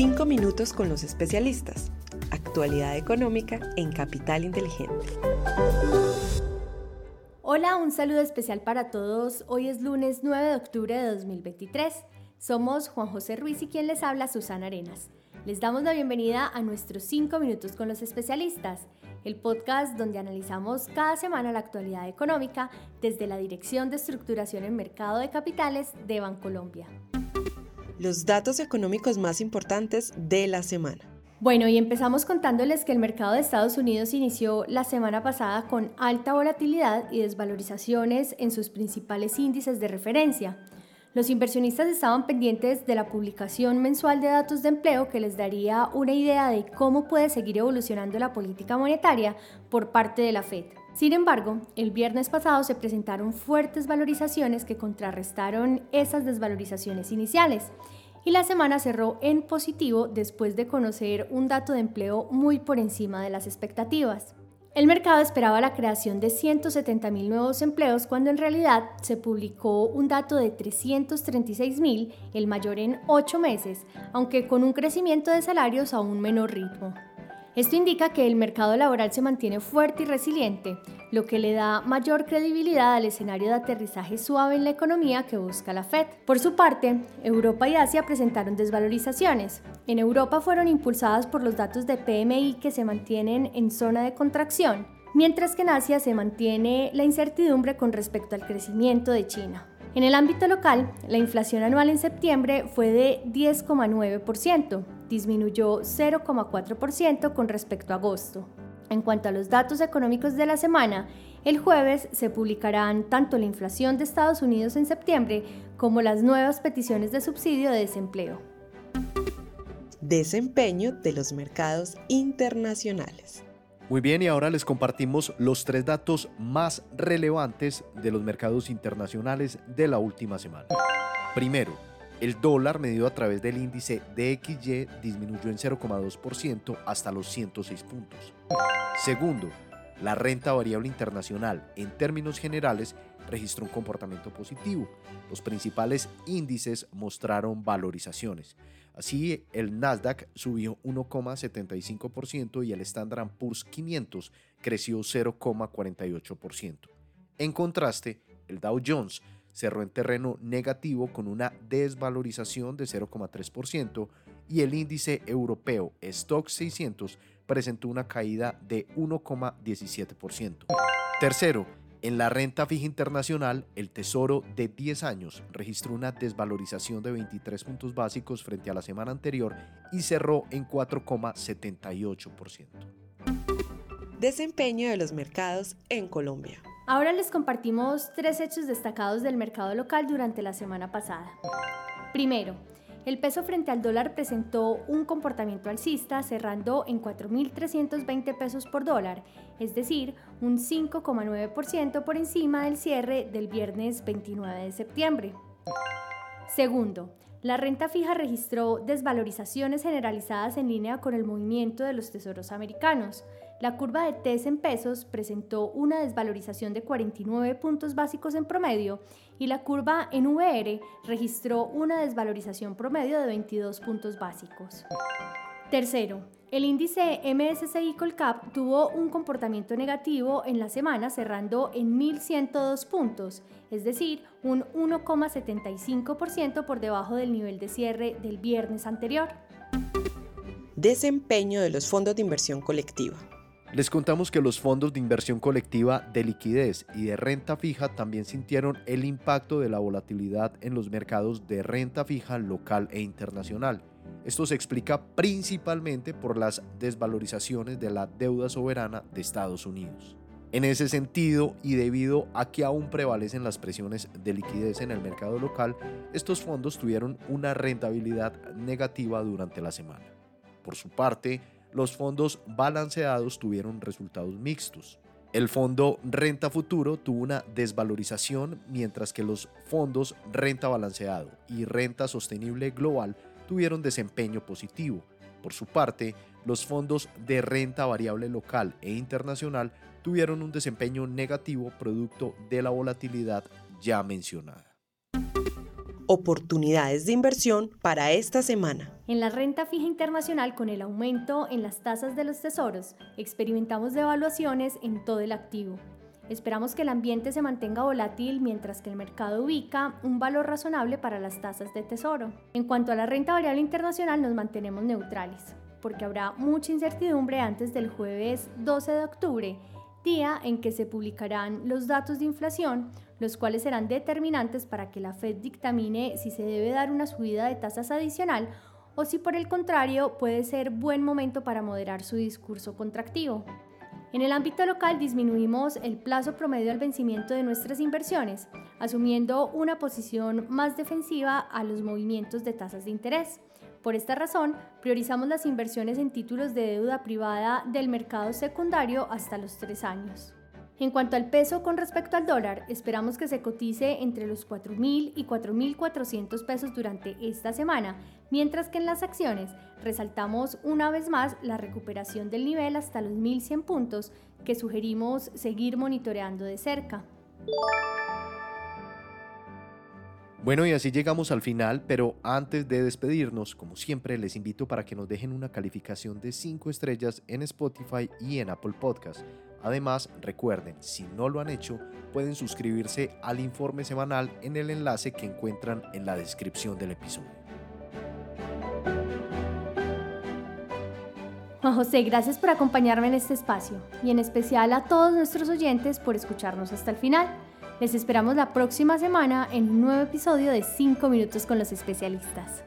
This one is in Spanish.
Cinco minutos con los especialistas. Actualidad económica en Capital Inteligente. Hola, un saludo especial para todos. Hoy es lunes 9 de octubre de 2023. Somos Juan José Ruiz y quien les habla Susana Arenas. Les damos la bienvenida a nuestros 5 minutos con los especialistas, el podcast donde analizamos cada semana la actualidad económica desde la Dirección de Estructuración en Mercado de Capitales de Bancolombia. Los datos económicos más importantes de la semana. Bueno, y empezamos contándoles que el mercado de Estados Unidos inició la semana pasada con alta volatilidad y desvalorizaciones en sus principales índices de referencia. Los inversionistas estaban pendientes de la publicación mensual de datos de empleo que les daría una idea de cómo puede seguir evolucionando la política monetaria por parte de la Fed. Sin embargo, el viernes pasado se presentaron fuertes valorizaciones que contrarrestaron esas desvalorizaciones iniciales y la semana cerró en positivo después de conocer un dato de empleo muy por encima de las expectativas. El mercado esperaba la creación de 170.000 nuevos empleos cuando en realidad se publicó un dato de 336.000, el mayor en ocho meses, aunque con un crecimiento de salarios a un menor ritmo. Esto indica que el mercado laboral se mantiene fuerte y resiliente, lo que le da mayor credibilidad al escenario de aterrizaje suave en la economía que busca la Fed. Por su parte, Europa y Asia presentaron desvalorizaciones. En Europa fueron impulsadas por los datos de PMI que se mantienen en zona de contracción, mientras que en Asia se mantiene la incertidumbre con respecto al crecimiento de China. En el ámbito local, la inflación anual en septiembre fue de 10,9%, disminuyó 0,4% con respecto a agosto. En cuanto a los datos económicos de la semana, el jueves se publicarán tanto la inflación de Estados Unidos en septiembre como las nuevas peticiones de subsidio de desempleo. Desempeño de los mercados internacionales. Muy bien, y ahora les compartimos los tres datos más relevantes de los mercados internacionales de la última semana. Primero, el dólar medido a través del índice DXY disminuyó en 0,2% hasta los 106 puntos. Segundo, la renta variable internacional en términos generales registró un comportamiento positivo. Los principales índices mostraron valorizaciones. Así, el Nasdaq subió 1,75% y el Standard Poor's 500 creció 0,48%. En contraste, el Dow Jones cerró en terreno negativo con una desvalorización de 0,3% y el índice europeo Stock 600 presentó una caída de 1,17%. Tercero, en la renta fija internacional, el Tesoro de 10 años registró una desvalorización de 23 puntos básicos frente a la semana anterior y cerró en 4,78%. Desempeño de los mercados en Colombia. Ahora les compartimos tres hechos destacados del mercado local durante la semana pasada. Primero, el peso frente al dólar presentó un comportamiento alcista cerrando en 4.320 pesos por dólar, es decir, un 5,9% por encima del cierre del viernes 29 de septiembre. Segundo, la renta fija registró desvalorizaciones generalizadas en línea con el movimiento de los tesoros americanos. La curva de TES en pesos presentó una desvalorización de 49 puntos básicos en promedio y la curva en VR registró una desvalorización promedio de 22 puntos básicos. Tercero, el índice MSCI Colcap tuvo un comportamiento negativo en la semana cerrando en 1.102 puntos, es decir, un 1,75% por debajo del nivel de cierre del viernes anterior. Desempeño de los fondos de inversión colectiva. Les contamos que los fondos de inversión colectiva de liquidez y de renta fija también sintieron el impacto de la volatilidad en los mercados de renta fija local e internacional esto se explica principalmente por las desvalorizaciones de la deuda soberana de Estados Unidos. En ese sentido, y debido a que aún prevalecen las presiones de liquidez en el mercado local, estos fondos tuvieron una rentabilidad negativa durante la semana. Por su parte, los fondos balanceados tuvieron resultados mixtos. El fondo renta futuro tuvo una desvalorización, mientras que los fondos renta balanceado y renta sostenible global tuvieron desempeño positivo. Por su parte, los fondos de renta variable local e internacional tuvieron un desempeño negativo producto de la volatilidad ya mencionada. Oportunidades de inversión para esta semana. En la renta fija internacional, con el aumento en las tasas de los tesoros, experimentamos devaluaciones en todo el activo. Esperamos que el ambiente se mantenga volátil mientras que el mercado ubica un valor razonable para las tasas de tesoro. En cuanto a la renta variable internacional, nos mantenemos neutrales, porque habrá mucha incertidumbre antes del jueves 12 de octubre, día en que se publicarán los datos de inflación, los cuales serán determinantes para que la Fed dictamine si se debe dar una subida de tasas adicional o si por el contrario puede ser buen momento para moderar su discurso contractivo. En el ámbito local disminuimos el plazo promedio al vencimiento de nuestras inversiones, asumiendo una posición más defensiva a los movimientos de tasas de interés. Por esta razón, priorizamos las inversiones en títulos de deuda privada del mercado secundario hasta los tres años. En cuanto al peso con respecto al dólar, esperamos que se cotice entre los 4.000 y 4.400 pesos durante esta semana, mientras que en las acciones resaltamos una vez más la recuperación del nivel hasta los 1.100 puntos que sugerimos seguir monitoreando de cerca. Bueno, y así llegamos al final, pero antes de despedirnos, como siempre, les invito para que nos dejen una calificación de 5 estrellas en Spotify y en Apple Podcast Además, recuerden, si no lo han hecho, pueden suscribirse al informe semanal en el enlace que encuentran en la descripción del episodio. José, gracias por acompañarme en este espacio y en especial a todos nuestros oyentes por escucharnos hasta el final. Les esperamos la próxima semana en un nuevo episodio de 5 minutos con los especialistas.